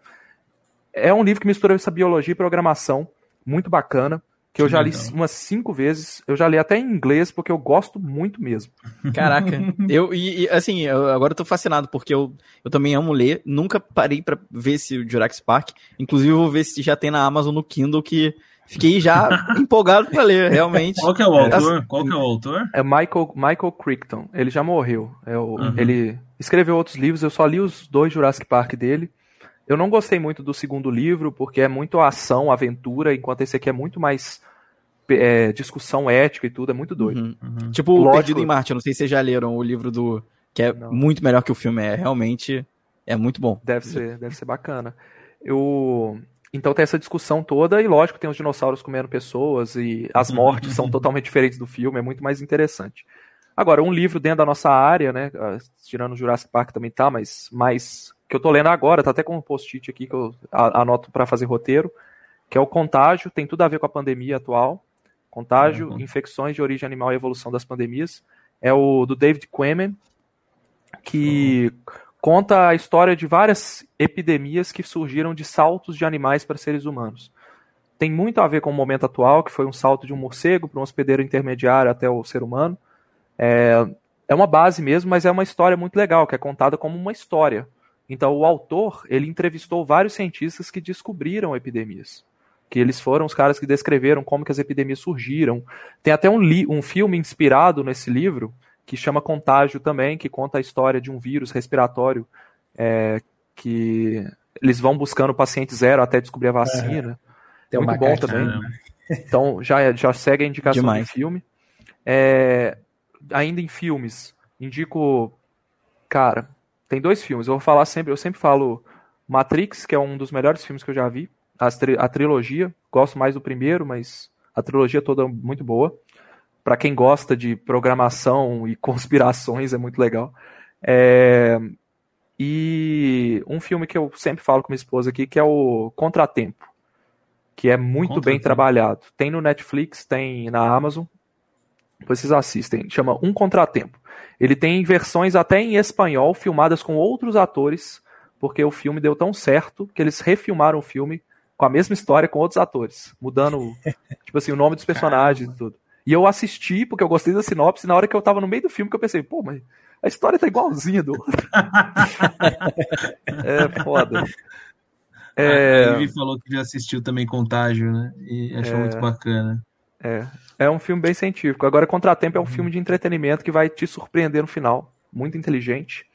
É um livro que mistura essa biologia e programação, muito bacana que eu já li umas cinco vezes. Eu já li até em inglês, porque eu gosto muito mesmo. Caraca, [LAUGHS] eu, e, e, assim, eu, agora eu tô fascinado, porque eu, eu também amo ler. Nunca parei para ver se o Jurassic Park. Inclusive, eu vou ver se já tem na Amazon no Kindle, que fiquei já [LAUGHS] empolgado para ler, realmente. Qual que é o autor? Assim, Qual que é o autor? É Michael, Michael Crichton. Ele já morreu. É o, uhum. Ele escreveu outros livros, eu só li os dois Jurassic Park dele. Eu não gostei muito do segundo livro, porque é muito ação, aventura, enquanto esse aqui é muito mais é, discussão ética e tudo, é muito doido. Uhum, uhum. Tipo Lógico, o Perdido em Marte, eu não sei se vocês já leram o livro do. que é não. muito melhor que o filme, é realmente. É muito bom. Deve ser, deve ser bacana. Eu. Então tem essa discussão toda, e lógico, tem os dinossauros comendo pessoas, e as uhum. mortes são totalmente diferentes do filme, é muito mais interessante. Agora, um livro dentro da nossa área, né? Ah, tirando o Jurassic Park também tá, mas mais que eu tô lendo agora, tá até com um post-it aqui que eu anoto para fazer roteiro, que é o Contágio, tem tudo a ver com a pandemia atual. Contágio, uhum. infecções de origem animal e evolução das pandemias. É o do David Quammen, que uhum. conta a história de várias epidemias que surgiram de saltos de animais para seres humanos. Tem muito a ver com o momento atual, que foi um salto de um morcego para um hospedeiro intermediário até o ser humano. É, é uma base mesmo, mas é uma história muito legal, que é contada como uma história. Então, o autor, ele entrevistou vários cientistas que descobriram epidemias. Que eles foram os caras que descreveram como que as epidemias surgiram. Tem até um, um filme inspirado nesse livro, que chama Contágio também, que conta a história de um vírus respiratório é, que eles vão buscando o paciente zero até descobrir a vacina. É, Muito bom também. Né? Então, já, já segue a indicação Demais. de filme. É, ainda em filmes, indico, cara, tem dois filmes. Eu vou falar sempre, eu sempre falo Matrix, que é um dos melhores filmes que eu já vi. A, tri a trilogia, gosto mais do primeiro, mas a trilogia toda é muito boa. Para quem gosta de programação e [LAUGHS] conspirações, é muito legal. É... E um filme que eu sempre falo com minha esposa aqui, que é o Contratempo, que é muito bem trabalhado. Tem no Netflix, tem na Amazon. Depois vocês assistem. Chama Um Contratempo. Ele tem versões até em espanhol, filmadas com outros atores, porque o filme deu tão certo que eles refilmaram o filme com a mesma história com outros atores, mudando, [LAUGHS] tipo assim, o nome dos personagens e tudo. E eu assisti porque eu gostei da sinopse, na hora que eu tava no meio do filme que eu pensei, pô, mas a história tá igualzinha do outro. [LAUGHS] é foda. É... A Ivy falou que já assistiu também Contágio, né? E achou é... muito bacana. É. É um filme bem científico. Agora, Contratempo é um filme de entretenimento que vai te surpreender no final. Muito inteligente.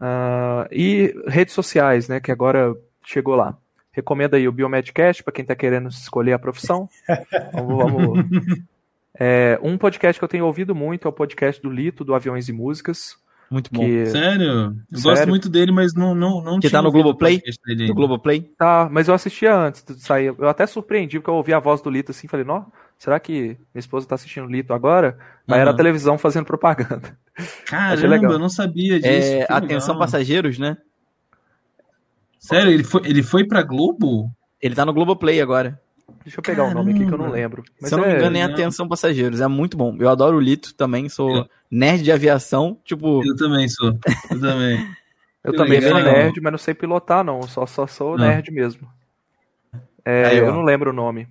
Uh, e redes sociais, né? Que agora chegou lá. Recomenda aí o Biomedcast para quem está querendo escolher a profissão. vamos, vamos. [LAUGHS] É, um podcast que eu tenho ouvido muito é o podcast do Lito, do Aviões e Músicas. Muito bom. Que... Sério? Eu Sério? gosto muito dele, mas não não não Que tá no Globoplay? No Globoplay? Tá, mas eu assistia antes de sair. Eu até surpreendi porque eu ouvi a voz do Lito assim, falei, não, será que minha esposa tá assistindo o Lito agora? Aí uhum. era a televisão fazendo propaganda. Caramba, eu não sabia disso. É, atenção passageiros, né? Sério, ele foi, ele foi pra Globo? Ele tá no Globoplay agora. Deixa eu pegar Caramba. o nome aqui que eu não lembro. Mas Se eu não é... me engano, é Atenção Passageiros. É muito bom. Eu adoro o Lito também, sou eu... nerd de aviação. Tipo. Eu também sou. Eu também. eu que também legal. sou nerd, mas não sei pilotar, não. Só, só sou não. nerd mesmo. É, Aí, eu não lembro o nome.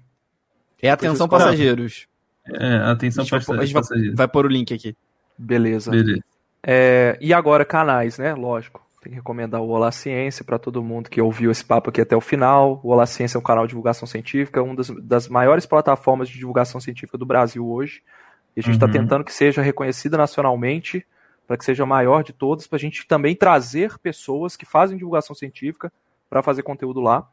É Atenção Passageiros. É, Atenção Passageiros. A gente vai, vai pôr o link aqui. Beleza. Beleza. É, e agora canais, né? Lógico. Tem que recomendar o Olá Ciência para todo mundo que ouviu esse papo aqui até o final. O Olá Ciência é um canal de divulgação científica, uma das, das maiores plataformas de divulgação científica do Brasil hoje. E a gente está uhum. tentando que seja reconhecida nacionalmente, para que seja a maior de todas, para a gente também trazer pessoas que fazem divulgação científica para fazer conteúdo lá.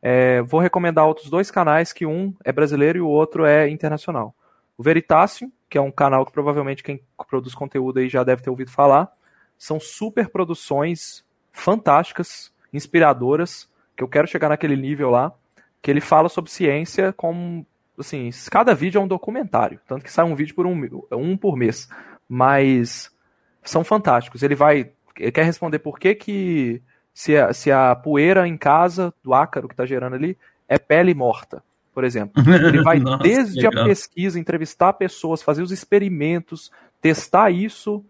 É, vou recomendar outros dois canais, que um é brasileiro e o outro é internacional. O Veritácio, que é um canal que provavelmente quem produz conteúdo aí já deve ter ouvido falar são super produções fantásticas, inspiradoras, que eu quero chegar naquele nível lá, que ele fala sobre ciência como assim, cada vídeo é um documentário, tanto que sai um vídeo por um, um por mês, mas são fantásticos. Ele vai, ele quer responder por que que se a, se a poeira em casa do ácaro que está gerando ali é pele morta, por exemplo. Ele [LAUGHS] vai Nossa, desde a pesquisa, entrevistar pessoas, fazer os experimentos, testar isso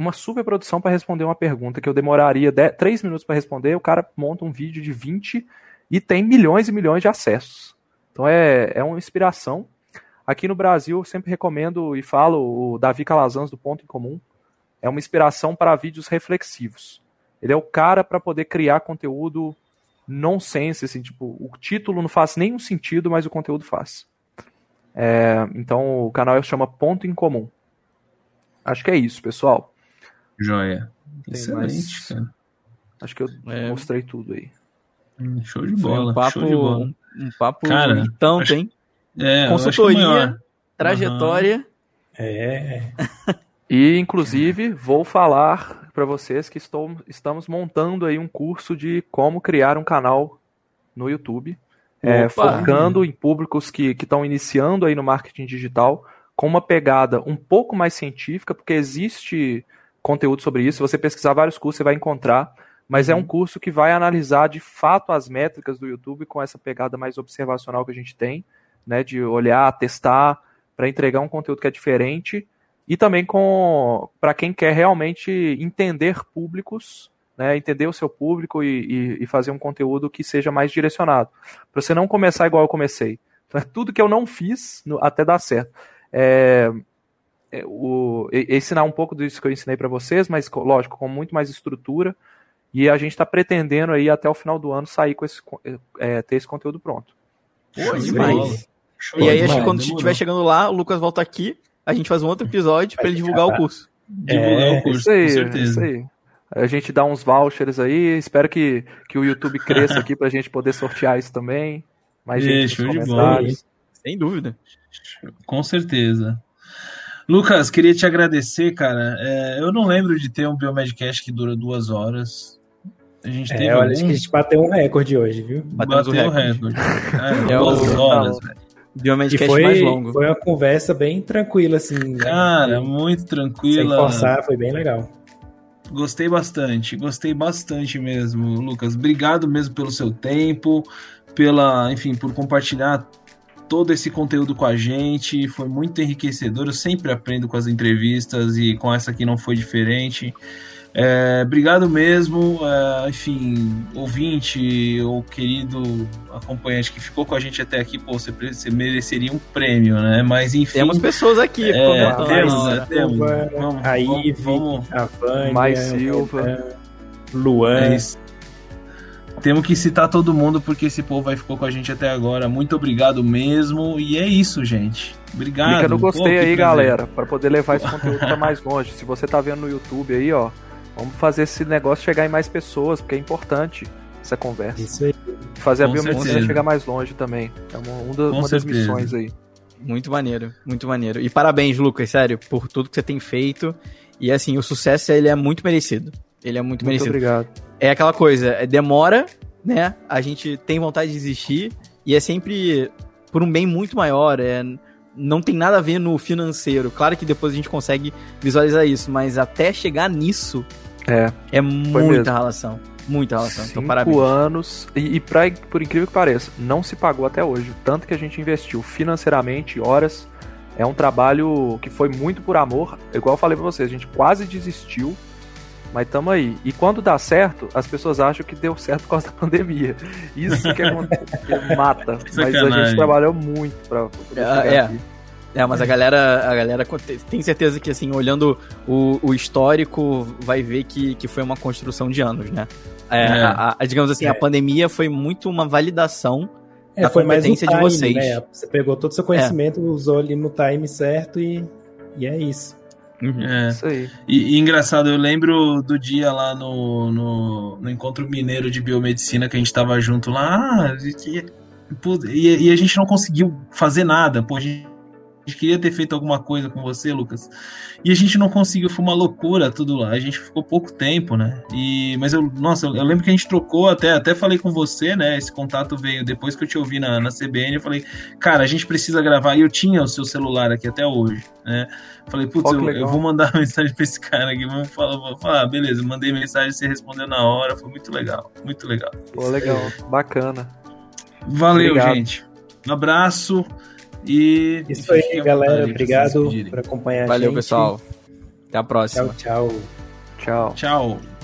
uma super produção para responder uma pergunta que eu demoraria 10, 3 minutos para responder, o cara monta um vídeo de 20 e tem milhões e milhões de acessos. Então é, é uma inspiração. Aqui no Brasil, eu sempre recomendo e falo o Davi Calazans do Ponto em Comum. É uma inspiração para vídeos reflexivos. Ele é o cara para poder criar conteúdo nonsense, assim, tipo, o título não faz nenhum sentido, mas o conteúdo faz. É, então o canal chama Ponto em Comum. Acho que é isso, pessoal. Joia. Tem Excelente, mais... cara. Acho que eu é... mostrei tudo aí. Hum, show de bola. Um papo, de bola. Um, um papo cara, tanto, acho... hein? É, Consultoria, trajetória. Uhum. [LAUGHS] É. e, inclusive, vou falar para vocês que estou, estamos montando aí um curso de como criar um canal no YouTube, é, focando em públicos que estão iniciando aí no marketing digital, com uma pegada um pouco mais científica, porque existe conteúdo sobre isso. Se você pesquisar vários cursos, você vai encontrar. Mas uhum. é um uhum. curso que vai analisar de fato as métricas do YouTube com essa pegada mais observacional que a gente tem, né? De olhar, testar, para entregar um conteúdo que é diferente. E também com para quem quer realmente entender públicos, né? Entender o seu público e, e, e fazer um conteúdo que seja mais direcionado. Para você não começar igual eu comecei. Então, é tudo que eu não fiz no, até dar certo. É, é, o, ensinar um pouco disso que eu ensinei para vocês, mas lógico, com muito mais estrutura. E a gente está pretendendo aí até o final do ano sair com esse, é, é ter esse conteúdo pronto. Pô, demais. E aí, acho que quando estiver chegando lá, o Lucas volta aqui, a gente faz um outro episódio para ele divulgar o curso. Divulgar é, o curso, isso aí, com certeza. Isso aí. A gente dá uns vouchers aí, espero que, que o YouTube cresça aqui para a gente poder sortear isso também. Mais gente show de bola. Sem dúvida. Com certeza. Lucas, queria te agradecer, cara. É, eu não lembro de ter um Biomedcast que dura duas horas. A gente é, teve olha, algum... acho que a gente bateu um recorde hoje, viu? Bateu um recorde. [LAUGHS] É, é duas horas, velho. Biomedcast foi, mais longo. Foi uma conversa bem tranquila, assim. Né? Cara, muito tranquila. Sem forçar, foi bem legal. Gostei bastante, gostei bastante mesmo, Lucas. Obrigado mesmo pelo seu tempo, pela, enfim, por compartilhar todo esse conteúdo com a gente. Foi muito enriquecedor. Eu sempre aprendo com as entrevistas e com essa aqui não foi diferente. É, obrigado mesmo, é, enfim, ouvinte ou querido acompanhante que ficou com a gente até aqui, pô, você, você mereceria um prêmio, né? Mas enfim. Temos pessoas aqui, é, temos, né? temos. Vamos, a Ive, a Vânia, Mais Silva, Luan. É temos que citar todo mundo porque esse povo aí ficou com a gente até agora. Muito obrigado mesmo. E é isso, gente. Obrigado. Clica no gostei Pô, aí, prazer. galera, para poder levar esse conteúdo para mais longe. Se você tá vendo no YouTube aí, ó, vamos fazer esse negócio chegar em mais pessoas, porque é importante essa conversa. Isso aí. Fazer com a biomedicina chegar mais longe também. É uma, uma, uma das missões aí. Muito maneiro, muito maneiro. E parabéns, Lucas, sério, por tudo que você tem feito. E assim, o sucesso ele é muito merecido. Ele é muito, muito merecido. obrigado. É aquela coisa, é, demora, né? A gente tem vontade de desistir e é sempre por um bem muito maior. É, não tem nada a ver no financeiro. Claro que depois a gente consegue visualizar isso, mas até chegar nisso é, é muita relação. Muita relação. Então, Cinco então, parabéns. anos. E, e pra, por incrível que pareça, não se pagou até hoje. Tanto que a gente investiu financeiramente, horas. É um trabalho que foi muito por amor. Igual eu falei pra vocês, a gente quase desistiu. Mas tamo aí. E quando dá certo, as pessoas acham que deu certo por causa da pandemia. Isso que, é, [LAUGHS] que mata. Mas a gente trabalhou muito pra, pra é, é. É, mas a galera, a galera tem certeza que, assim, olhando o, o histórico, vai ver que, que foi uma construção de anos, né? É, é. A, a, digamos assim, a é. pandemia foi muito uma validação é, da foi competência mais um time, de vocês. Né? Você pegou todo o seu conhecimento, usou ali no time certo e, e é isso. Uhum. É. Isso aí. E, e, engraçado, eu lembro do dia lá no, no, no, encontro mineiro de biomedicina que a gente tava junto lá, ah, e, e, e, a gente não conseguiu fazer nada, pô, a gente gente queria ter feito alguma coisa com você, Lucas. E a gente não conseguiu, foi uma loucura tudo lá. A gente ficou pouco tempo, né? E, mas eu, nossa, eu, eu lembro que a gente trocou até, até falei com você, né? Esse contato veio depois que eu te ouvi na, na CBN. Eu falei, cara, a gente precisa gravar. E eu tinha o seu celular aqui até hoje, né? Falei, putz, eu, eu, vou mandar [LAUGHS] mensagem pra esse cara aqui. Vamos falar, vou falar, ah, beleza, mandei mensagem, você respondeu na hora. Foi muito legal, muito legal. Pô, legal, bacana. Valeu, Obrigado. gente. Um abraço. E. Isso aí, galera. Obrigado por acompanhar Valeu, a gente. Valeu, pessoal. Até a próxima. Tchau, tchau. Tchau. Tchau.